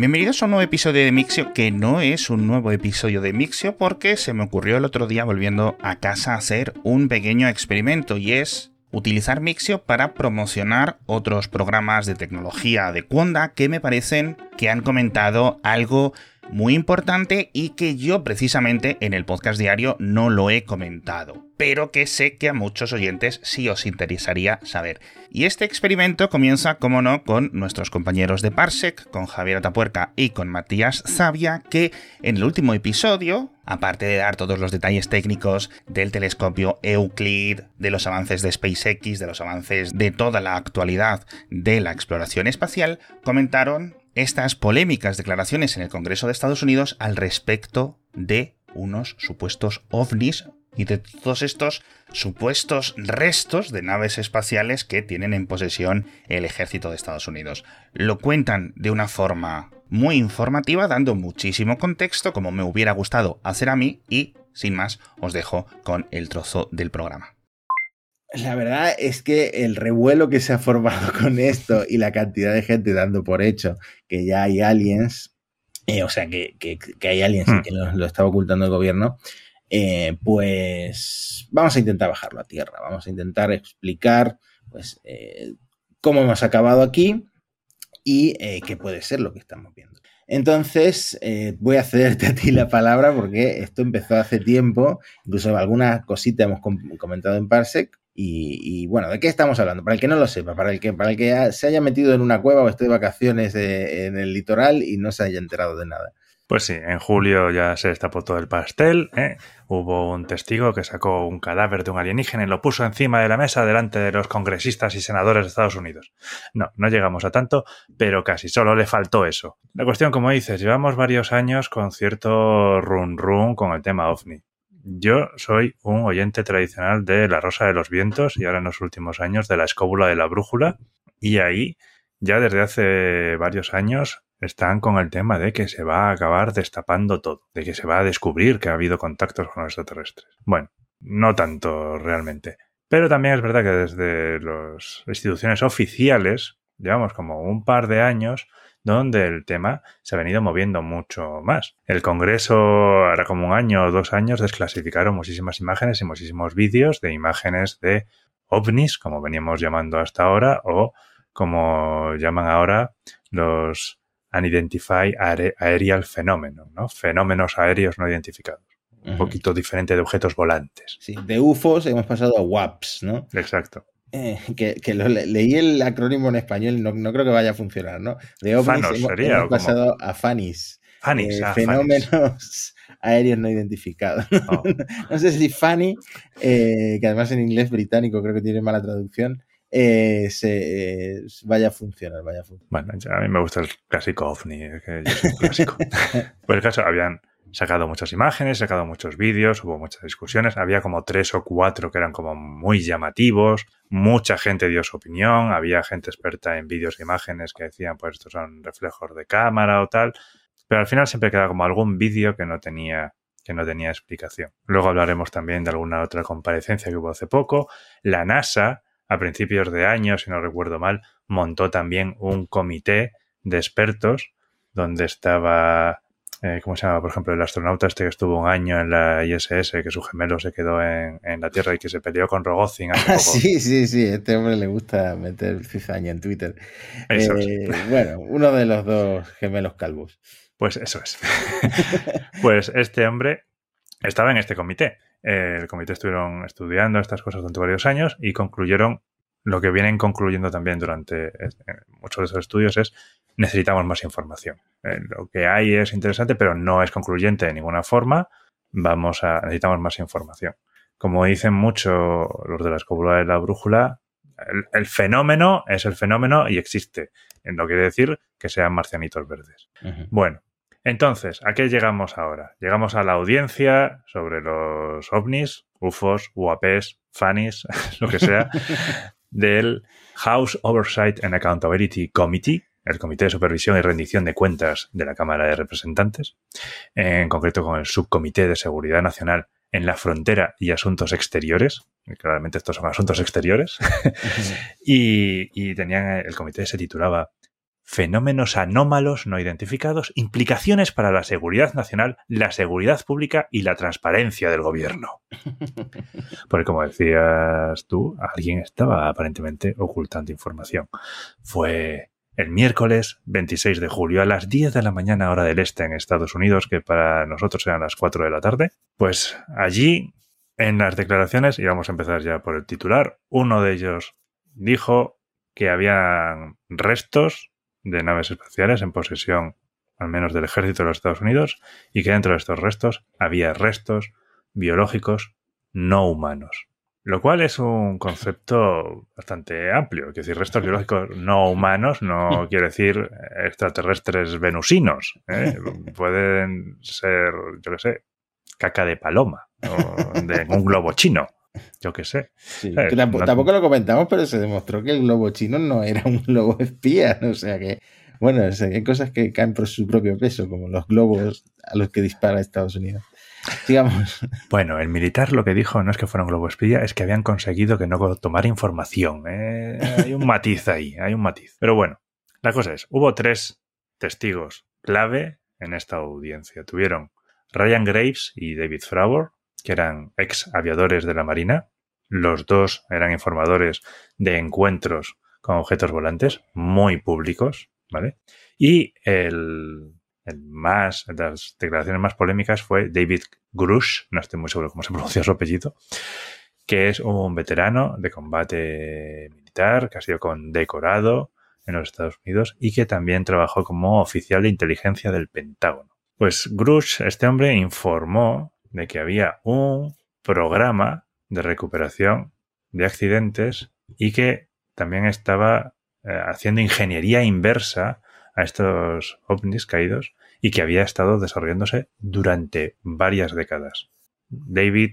Bienvenidos a un nuevo episodio de Mixio, que no es un nuevo episodio de Mixio porque se me ocurrió el otro día volviendo a casa a hacer un pequeño experimento y es utilizar Mixio para promocionar otros programas de tecnología de Conda que me parecen que han comentado algo muy importante y que yo precisamente en el podcast diario no lo he comentado, pero que sé que a muchos oyentes sí os interesaría saber. Y este experimento comienza, como no, con nuestros compañeros de Parsec, con Javier Atapuerca y con Matías Zavia, que en el último episodio, aparte de dar todos los detalles técnicos del telescopio Euclid, de los avances de SpaceX, de los avances de toda la actualidad de la exploración espacial, comentaron estas polémicas declaraciones en el Congreso de Estados Unidos al respecto de unos supuestos ovnis y de todos estos supuestos restos de naves espaciales que tienen en posesión el ejército de Estados Unidos. Lo cuentan de una forma muy informativa, dando muchísimo contexto, como me hubiera gustado hacer a mí, y sin más os dejo con el trozo del programa. La verdad es que el revuelo que se ha formado con esto y la cantidad de gente dando por hecho que ya hay aliens, eh, o sea, que, hay aliens y hmm. que lo, estaba ocultando el gobierno, eh, pues vamos a intentar bajarlo a tierra, vamos a intentar explicar pues, eh, cómo hemos acabado aquí y qué puede ser lo que estamos viendo. Entonces, voy a cederte a ti la palabra porque esto empezó hace tiempo, incluso alguna cosita hemos comentado en Parsec, y, bueno, ¿de qué estamos hablando? Para el que no lo sepa, para el que, para el que se haya metido en una cueva o esté de vacaciones eh, en el litoral y no se haya enterado de nada. Pues sí, en julio ya se destapó todo el pastel. ¿eh? Hubo un testigo que sacó un cadáver de un alienígena y lo puso encima de la mesa delante de los congresistas y senadores de Estados Unidos. No, no llegamos a tanto, pero casi solo le faltó eso. La cuestión, como dices, llevamos varios años con cierto run run con el tema ovni. Yo soy un oyente tradicional de La Rosa de los Vientos y ahora en los últimos años de La Escóbula de la Brújula. Y ahí, ya desde hace varios años, están con el tema de que se va a acabar destapando todo, de que se va a descubrir que ha habido contactos con los extraterrestres. Bueno, no tanto realmente. Pero también es verdad que desde las instituciones oficiales, llevamos como un par de años, donde el tema se ha venido moviendo mucho más. El Congreso, ahora como un año o dos años, desclasificaron muchísimas imágenes y muchísimos vídeos de imágenes de ovnis, como veníamos llamando hasta ahora, o como llaman ahora los Unidentified Aerial Phenomenon, ¿no? Fenómenos aéreos no identificados. Un poquito diferente de objetos volantes. Sí, de UFOs hemos pasado a WAPs, ¿no? Exacto. Eh, que, leí el acrónimo en español, no, creo que vaya a funcionar, ¿no? De ovnis hemos, pasado a FANIS. FANIS, eh, ah, fenómenos aéreos no identificados. Oh. no sé si FANI, eh, que además en inglés británico creo que tiene mala traducción, se, vaya a funcionar, vaya a funcionar. Bueno, a mí me gusta el clásico ovni, que yo soy un clásico. pues el caso, habían sacado muchas imágenes, sacado muchos vídeos, hubo muchas discusiones, había como tres o cuatro que eran como muy llamativos, mucha gente dio su opinión, había gente experta en vídeos e imágenes que decían pues estos son reflejos de cámara o tal, pero al final siempre queda como algún vídeo que no tenía que no tenía explicación. Luego hablaremos también de alguna otra comparecencia que hubo hace poco. La NASA, a principios de año, si no recuerdo mal, montó también un comité de expertos donde estaba eh, ¿cómo se llama? Por ejemplo, el astronauta este que estuvo un año en la ISS, que su gemelo se quedó en, la Tierra y que se peleó con Rogozin. sí, sí, sí, este hombre le gusta meter cizaña en Twitter. Eh, bueno, uno de los dos gemelos calvos. Pues eso es. pues este hombre estaba en este comité. El comité estuvieron estudiando estas cosas durante varios años y concluyeron lo que vienen concluyendo también durante muchos de esos estudios es necesitamos más información. Eh, lo que hay es interesante, pero no es concluyente de ninguna forma. Vamos a, necesitamos más información. Como dicen mucho los de la escóbula de la brújula, el, fenómeno es el fenómeno y existe. No quiere decir que sean marcianitos verdes. Bueno, entonces, ¿a qué llegamos ahora? Llegamos a la audiencia sobre los ovnis, UFOs, UAPs, FANIs, lo que sea, del House Oversight and Accountability Committee, el Comité de Supervisión y Rendición de Cuentas de la Cámara de Representantes, en concreto con el Subcomité de Seguridad Nacional en la Frontera y Asuntos Exteriores. claramente estos son asuntos exteriores. y, tenían, el comité se titulaba fenómenos anómalos no identificados, implicaciones para la seguridad nacional, la seguridad pública y la transparencia del gobierno. Porque como decías tú, alguien estaba aparentemente ocultando información. Fue el miércoles 26 de julio a las 10 de la mañana hora del este en Estados Unidos, que para nosotros eran las 4 de la tarde. Pues allí, en las declaraciones, y vamos a empezar ya por el titular, uno de ellos dijo que había restos de naves espaciales en posesión al menos del ejército de los Estados Unidos y que dentro de estos restos había restos biológicos no humanos. Lo cual es un concepto bastante amplio. Es decir, restos biológicos no humanos no quiere decir extraterrestres venusinos. ¿eh? Pueden ser, yo qué sé, caca de paloma o de un globo chino. Yo qué sé. Eh, tampoco, lo comentamos, pero se demostró que el globo chino no era un globo espía. O sea que, bueno, hay cosas que caen por su propio peso, como los globos a los que dispara Estados Unidos. Digamos. Bueno, el militar lo que dijo no es que fuera un globo es que habían conseguido que no tomara información. ¿eh? Hay un matiz ahí, hay un matiz. Pero bueno, la cosa es, hubo tres testigos clave en esta audiencia. Tuvieron Ryan Graves y David Fravor, que eran ex aviadores de la Marina. Los dos eran informadores de encuentros con objetos volantes muy públicos, ¿vale? Y el, más, las declaraciones más polémicas fue David Grush, no estoy muy seguro cómo se pronuncia su apellido, que es un veterano de combate militar que ha sido condecorado en los Estados Unidos y que también trabajó como oficial de inteligencia del Pentágono. Pues Grush, este hombre, informó de que había un programa de recuperación de accidentes y que también estaba eh, haciendo ingeniería inversa a estos ovnis caídos y que había estado desarrollándose durante varias décadas. David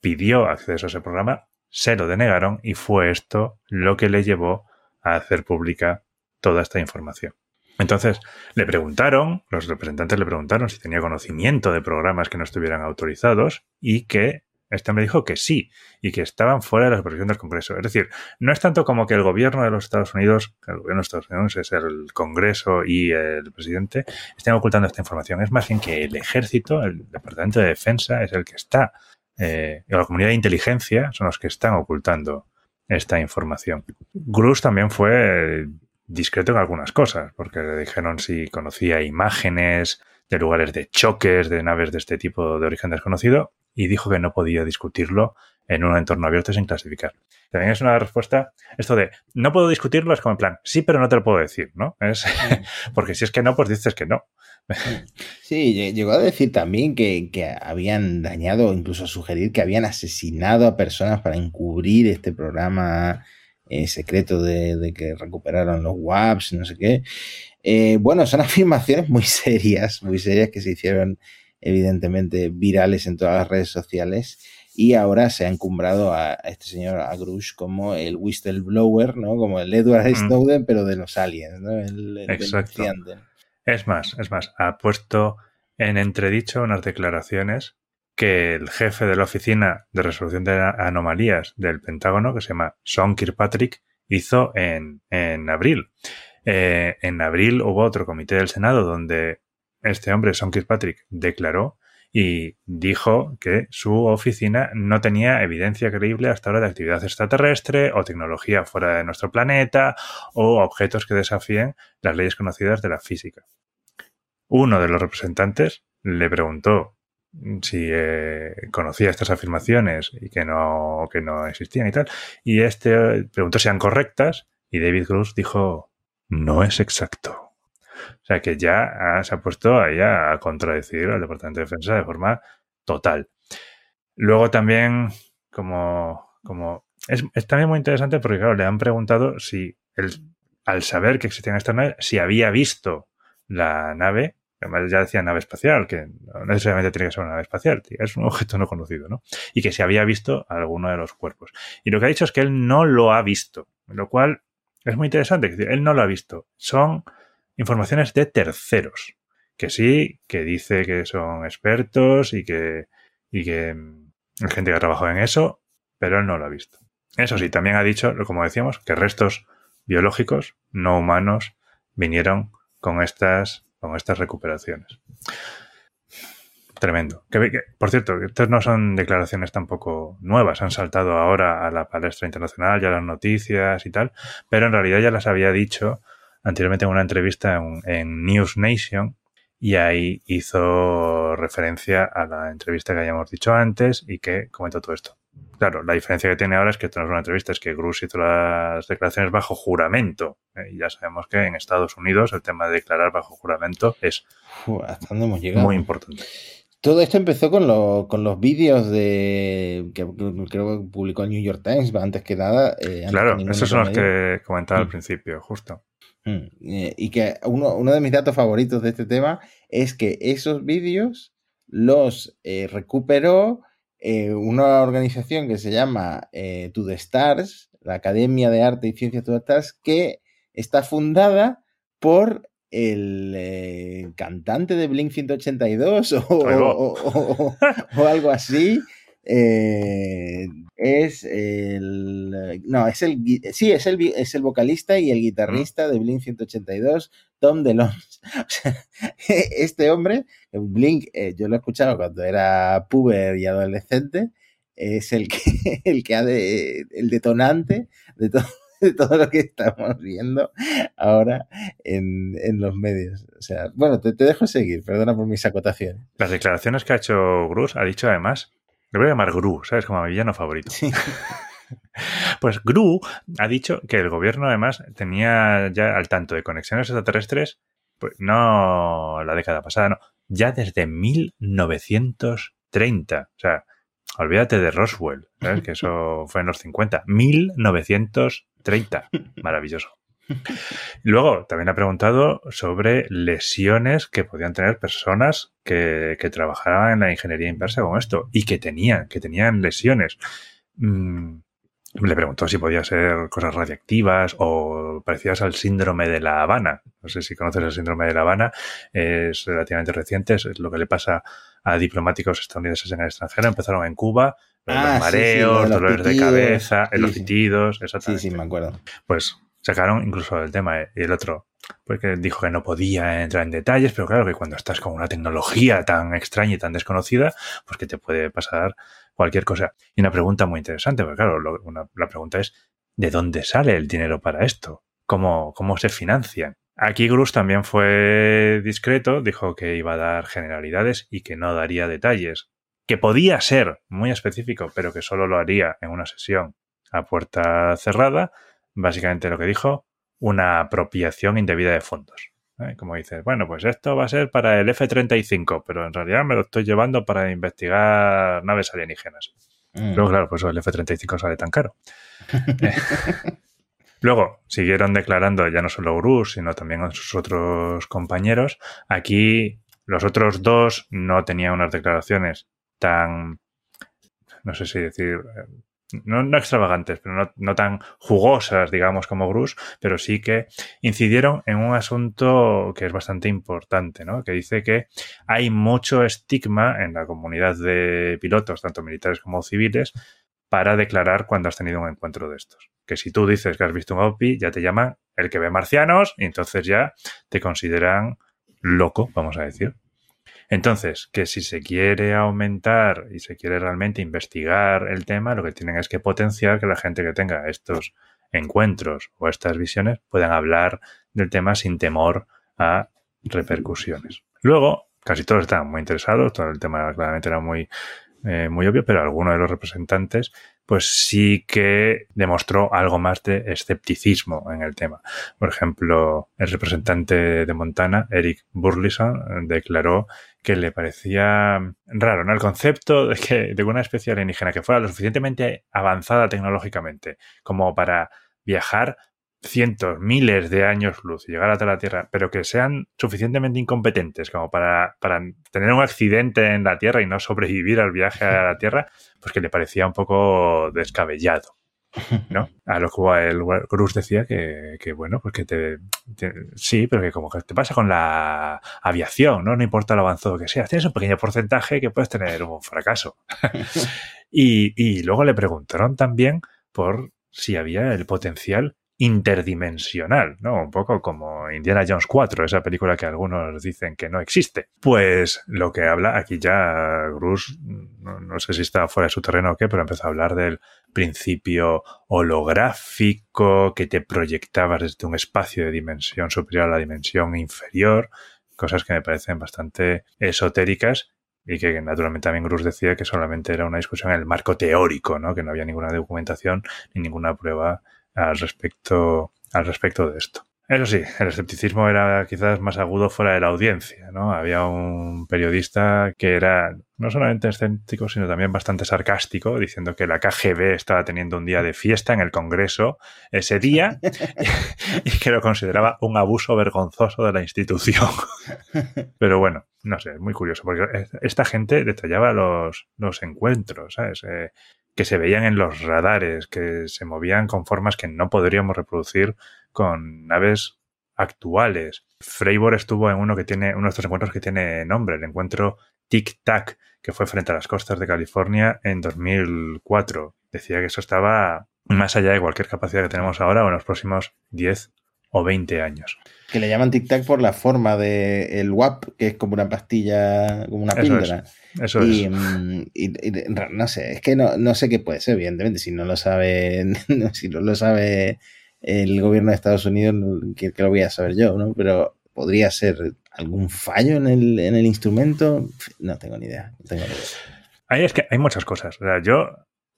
pidió acceso a ese programa, se lo denegaron y fue esto lo que le llevó a hacer pública toda esta información. Entonces, le preguntaron, los representantes le preguntaron si tenía conocimiento de programas que no estuvieran autorizados y que este hombre dijo que sí y que estaban fuera de la supervisión del Congreso. Es decir, no es tanto como que el gobierno de los Estados Unidos, el gobierno de Estados Unidos es el Congreso y el presidente, estén ocultando esta información. Es más bien que el ejército, el Departamento de Defensa, es el que está, eh, y la comunidad de inteligencia son los que están ocultando esta información. Grus también fue discreto en algunas cosas, porque le dijeron si conocía imágenes de lugares de choques de naves de este tipo de origen desconocido y dijo que no podía discutirlo en un entorno abierto sin clasificar. También es una respuesta, esto de no puedo discutirlo es como en plan, sí, pero no te lo puedo decir, ¿no? Es, porque si es que no, pues dices que no. Sí, llegó a decir también que, que, habían dañado, incluso a sugerir que habían asesinado a personas para encubrir este programa eh, secreto de, que recuperaron los WAPs, no sé qué. Eh, bueno, son afirmaciones muy serias, muy serias que se hicieron evidentemente virales en todas las redes sociales y ahora se ha encumbrado a, este señor Agrush como el whistleblower, ¿no? Como el Edward mm. Snowden, pero de los aliens, ¿no? El, Exacto. Es más, es más, ha puesto en entredicho unas declaraciones que el jefe de la Oficina de Resolución de Anomalías del Pentágono, que se llama Sean Kirkpatrick, hizo en, en abril. Eh, en abril hubo otro comité del Senado donde este hombre, Sean Kirkpatrick, declaró y dijo que su oficina no tenía evidencia creíble hasta ahora de actividad extraterrestre o tecnología fuera de nuestro planeta o objetos que desafíen las leyes conocidas de la física. Uno de los representantes le preguntó si eh, conocía estas afirmaciones y que no, que no existían y tal. Y este preguntó si eran correctas y David Cruz dijo, no es exacto. O sea que ya se ha puesto ahí a contradecir al Departamento de Defensa de forma total. Luego también, como, como es, también muy interesante porque, claro, le han preguntado si él, al saber que existían estas naves, si había visto la nave ya decía nave espacial, que no necesariamente tiene que ser una nave espacial, es un objeto no conocido, ¿no? Y que se había visto alguno de los cuerpos. Y lo que ha dicho es que él no lo ha visto, lo cual es muy interesante, que él no lo ha visto. Son informaciones de terceros, que sí, que dice que son expertos y que, y que hay gente que ha trabajado en eso, pero él no lo ha visto. Eso sí, también ha dicho, como decíamos, que restos biológicos no humanos vinieron con estas, con estas recuperaciones. Tremendo. por cierto, estas no son declaraciones tampoco nuevas, han saltado ahora a la palestra internacional, ya las noticias y tal, pero en realidad ya las había dicho anteriormente en una entrevista en, News Nation y ahí hizo referencia a la entrevista que habíamos dicho antes y que comentó todo esto. Claro, la diferencia que tiene ahora es que esto no es una entrevista, es que Grus hizo las declaraciones bajo juramento. ¿eh? Y ya sabemos que en Estados Unidos el tema de declarar bajo juramento es muy importante. Todo esto empezó con, con los vídeos de que creo que publicó el New York Times antes que nada. Eh, claro, esos son los que comentaba al mm. principio, justo. Mm, eh, y que uno, uno, de mis datos favoritos de este tema es que esos vídeos los recuperó eh, una organización que se llama To the Stars, la Academia de Arte y Ciencias To the Stars, que está fundada por el eh, cantante de Blink 182 o, algo así. es el. No, es el. Sí, es el, es el vocalista y el guitarrista de Blink 182, Tom DeLonge. este hombre, Blink, eh, yo lo he escuchado cuando era puber y adolescente, es el que, el que ha de, el detonante de todo, de todo lo que estamos viendo ahora en, los medios. O sea, bueno, te, dejo seguir, perdona por mis acotaciones. Las declaraciones que ha hecho Grus, ha dicho además, le voy a llamar Gru, ¿sabes? Como mi villano favorito. Pues Gru ha dicho que el gobierno además tenía ya al tanto de conexiones extraterrestres pues no la década pasada, no, ya desde 1930. O sea, olvídate de Roswell, ¿sabes? que eso fue en los 50. 1930. Maravilloso. Luego, también ha preguntado sobre lesiones que podían tener personas que, que, trabajaban en la ingeniería inversa con esto y que tenían, que tenían lesiones. Mm, le preguntó si podía ser cosas radiactivas o parecidas al síndrome de La Habana. No sé si conoces el síndrome de La Habana, es relativamente reciente, es lo que le pasa a diplomáticos estadounidenses en el extranjero. Empezaron en Cuba, los ah, mareos, dolores de cabeza, los pitidos, exactamente. Sí, sí, me acuerdo. Pues sacaron incluso el tema y el otro porque dijo que no podía entrar en detalles, pero claro que cuando estás con una tecnología tan extraña y tan desconocida, pues que te puede pasar cualquier cosa. Y una pregunta muy interesante, porque claro, la pregunta es, ¿de dónde sale el dinero para esto? ¿Cómo, cómo se financian? Aquí Grus también fue discreto, dijo que iba a dar generalidades y que no daría detalles, que podía ser muy específico, pero que solo lo haría en una sesión a puerta cerrada. Básicamente lo que dijo, una apropiación indebida de fondos. ¿eh? Como dices, bueno, pues esto va a ser para el F-35, pero en realidad me lo estoy llevando para investigar naves alienígenas. Mm. Luego, claro, pues el F-35 sale tan caro. Luego siguieron declarando ya no solo Grus, sino también sus otros compañeros. Aquí los otros dos no tenían unas declaraciones tan, no sé si decir, no, extravagantes, pero no, tan jugosas, digamos, como Grus, pero sí que incidieron en un asunto que es bastante importante, ¿no? Que dice que hay mucho estigma en la comunidad de pilotos, tanto militares como civiles, para declarar cuando has tenido un encuentro de estos. Que si tú dices que has visto un OPI, ya te llaman el que ve marcianos y entonces ya te consideran loco, vamos a decir. Entonces, que si se quiere aumentar y se quiere realmente investigar el tema, lo que tienen es que potenciar que la gente que tenga estos encuentros o estas visiones puedan hablar del tema sin temor a repercusiones. Luego, casi todos estaban muy interesados, todo el tema claramente era muy, eh, muy obvio, pero alguno de los representantes pues sí que demostró algo más de escepticismo en el tema. Por ejemplo, el representante de Montana, Eric Burleson, declaró que le parecía raro, ¿no? El concepto de que de una especie alienígena que fuera lo suficientemente avanzada tecnológicamente como para viajar cientos, miles de años luz y llegar hasta la Tierra, pero que sean suficientemente incompetentes como para, para, tener un accidente en la Tierra y no sobrevivir al viaje a la Tierra, pues que le parecía un poco descabellado. ¿no? A lo que el Cruz decía que, que, bueno, pues que te, sí, pero que como que te pasa con la aviación, ¿no? No importa lo avanzado que sea, tienes un pequeño porcentaje que puedes tener un fracaso. y, y luego le preguntaron también por si había el potencial interdimensional, ¿no? Un poco como Indiana Jones 4, esa película que algunos dicen que no existe. Pues lo que habla aquí ya Bruce, no, sé si está fuera de su terreno o qué, pero empezó a hablar del principio holográfico que te proyectabas desde un espacio de dimensión superior a la dimensión inferior, cosas que me parecen bastante esotéricas y que naturalmente también Grus decía que solamente era una discusión en el marco teórico, ¿no? que no había ninguna documentación ni ninguna prueba al respecto, al respecto de esto. Eso sí, el escepticismo era quizás más agudo fuera de la audiencia, ¿no? Había un periodista que era no solamente escéptico, sino también bastante sarcástico, diciendo que la KGB estaba teniendo un día de fiesta en el Congreso ese día y que lo consideraba un abuso vergonzoso de la institución. Pero bueno, no sé, es muy curioso, porque esta gente detallaba los, los encuentros, ¿sabes? Eh, que se veían en los radares, que se movían con formas que no podríamos reproducir con naves actuales. Freibor estuvo en uno que tiene, uno de estos encuentros que tiene nombre, el encuentro Tic Tac, que fue frente a las costas de California en 2004. Decía que eso estaba más allá de cualquier capacidad que tenemos ahora o en los próximos 10 o 20 años. Que le llaman Tic Tac por la forma del el WAP, que es como una pastilla, como una píldora. Eso y, mm, y, no sé, es que no, no sé qué puede ser, evidentemente, si no lo sabe, si no lo sabe el gobierno de Estados Unidos, que, lo voy a saber yo, ¿no? Pero podría ser algún fallo en el, en el instrumento, no tengo ni idea. No tengo ni idea. Ahí es que hay muchas cosas. O sea, yo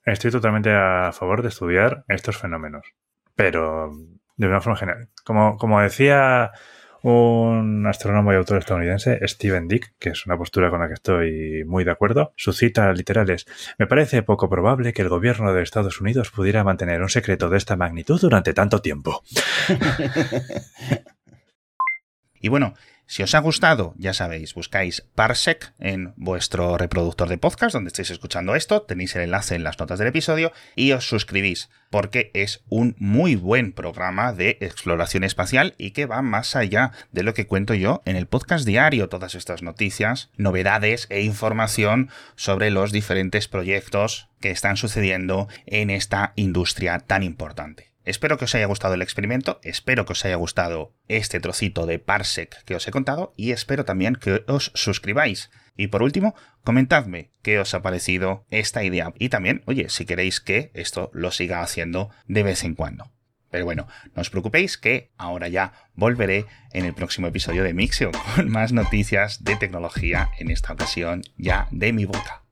estoy totalmente a favor de estudiar estos fenómenos, pero de una forma general. Como, como decía un astrónomo y autor estadounidense, Steven Dick, que es una postura con la que estoy muy de acuerdo. Su cita literal es, me parece poco probable que el gobierno de Estados Unidos pudiera mantener un secreto de esta magnitud durante tanto tiempo. y bueno, si os ha gustado, ya sabéis, buscáis Parsec en vuestro reproductor de podcast donde estéis escuchando esto, tenéis el enlace en las notas del episodio y os suscribís porque es un muy buen programa de exploración espacial y que va más allá de lo que cuento yo en el podcast diario, todas estas noticias, novedades e información sobre los diferentes proyectos que están sucediendo en esta industria tan importante. Espero que os haya gustado el experimento, espero que os haya gustado este trocito de Parsec que os he contado y espero también que os suscribáis. Y por último, comentadme qué os ha parecido esta idea y también, oye, si queréis que esto lo siga haciendo de vez en cuando. Pero bueno, no os preocupéis que ahora ya volveré en el próximo episodio de Mixio con más noticias de tecnología, en esta ocasión ya de mi boca.